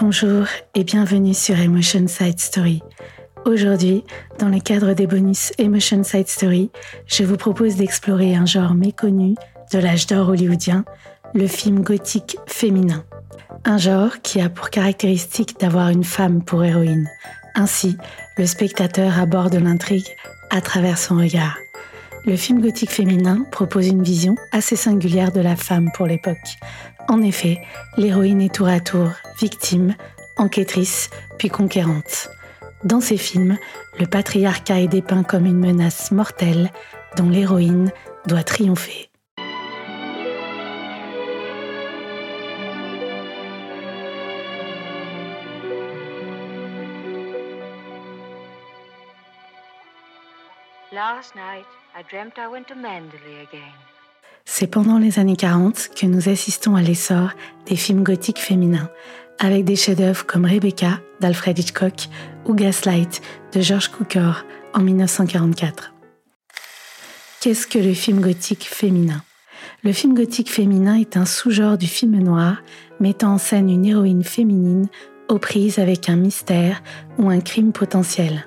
Bonjour et bienvenue sur Emotion Side Story. Aujourd'hui, dans le cadre des bonus Emotion Side Story, je vous propose d'explorer un genre méconnu de l'âge d'or hollywoodien, le film gothique féminin. Un genre qui a pour caractéristique d'avoir une femme pour héroïne. Ainsi, le spectateur aborde l'intrigue à travers son regard. Le film gothique féminin propose une vision assez singulière de la femme pour l'époque. En effet, l'héroïne est tour à tour victime, enquêtrice, puis conquérante. Dans ces films, le patriarcat est dépeint comme une menace mortelle dont l'héroïne doit triompher. C'est pendant les années 40 que nous assistons à l'essor des films gothiques féminins, avec des chefs-d'œuvre comme Rebecca d'Alfred Hitchcock ou Gaslight de George Cukor en 1944. Qu'est-ce que le film gothique féminin? Le film gothique féminin est un sous-genre du film noir mettant en scène une héroïne féminine aux prises avec un mystère ou un crime potentiel.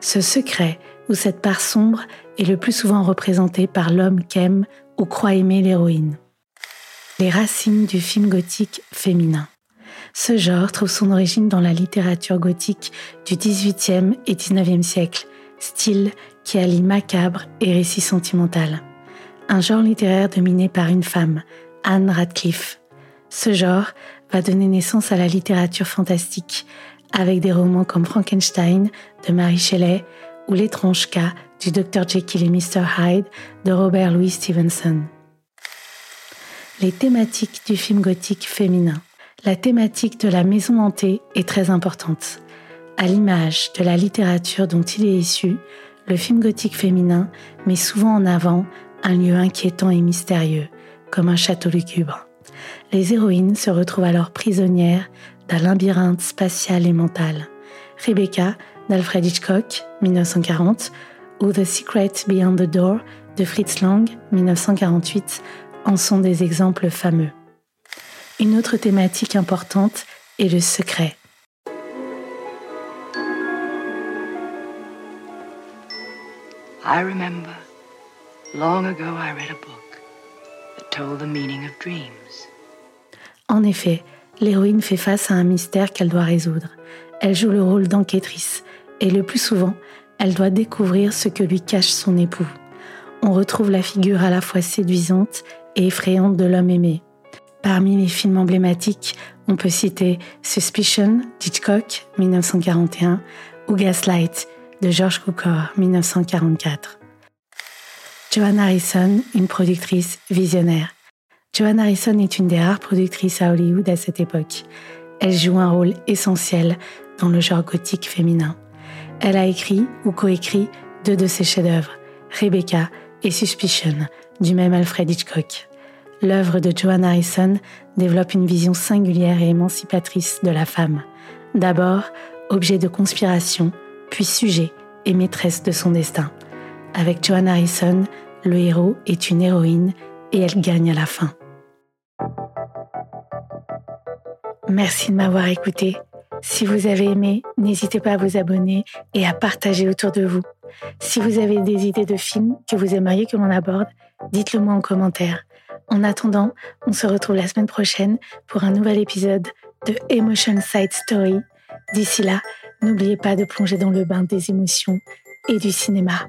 Ce secret ou cette part sombre est le plus souvent représentée par l'homme qu'aime ou croit aimer l'héroïne. Les racines du film gothique féminin. Ce genre trouve son origine dans la littérature gothique du XVIIIe et XIXe siècle, style qui allie macabre et récit sentimental. Un genre littéraire dominé par une femme, Anne Radcliffe. Ce genre va donner naissance à la littérature fantastique, avec des romans comme Frankenstein de Mary Shelley ou L'étrange cas du Dr Jekyll et Mr Hyde de Robert Louis Stevenson. Les thématiques du film gothique féminin la thématique de la maison hantée est très importante. À l'image de la littérature dont il est issu, le film gothique féminin met souvent en avant un lieu inquiétant et mystérieux, comme un château lugubre. Les héroïnes se retrouvent alors prisonnières d'un labyrinthe spatial et mental. Rebecca d'Alfred Hitchcock, 1940, ou The Secret Beyond the Door de Fritz Lang, 1948, en sont des exemples fameux. Une autre thématique importante est le secret. I remember long ago I read a book that told the meaning of dreams. En effet, l'héroïne fait face à un mystère qu'elle doit résoudre. Elle joue le rôle d'enquêtrice et le plus souvent, elle doit découvrir ce que lui cache son époux. On retrouve la figure à la fois séduisante et effrayante de l'homme aimé. Parmi les films emblématiques, on peut citer Suspicion d'Hitchcock 1941 ou Gaslight de George Cukor 1944. Joan Harrison, une productrice visionnaire. Joan Harrison est une des rares productrices à Hollywood à cette époque. Elle joue un rôle essentiel dans le genre gothique féminin. Elle a écrit ou coécrit deux de ses chefs-d'œuvre, Rebecca et Suspicion, du même Alfred Hitchcock l'œuvre de Joan Harrison développe une vision singulière et émancipatrice de la femme. D'abord, objet de conspiration, puis sujet et maîtresse de son destin. Avec Joan Harrison, le héros est une héroïne et elle gagne à la fin. Merci de m'avoir écouté. Si vous avez aimé, n'hésitez pas à vous abonner et à partager autour de vous. Si vous avez des idées de films que vous aimeriez que l'on aborde, dites-le moi en commentaire. En attendant, on se retrouve la semaine prochaine pour un nouvel épisode de Emotion Side Story. D'ici là, n'oubliez pas de plonger dans le bain des émotions et du cinéma.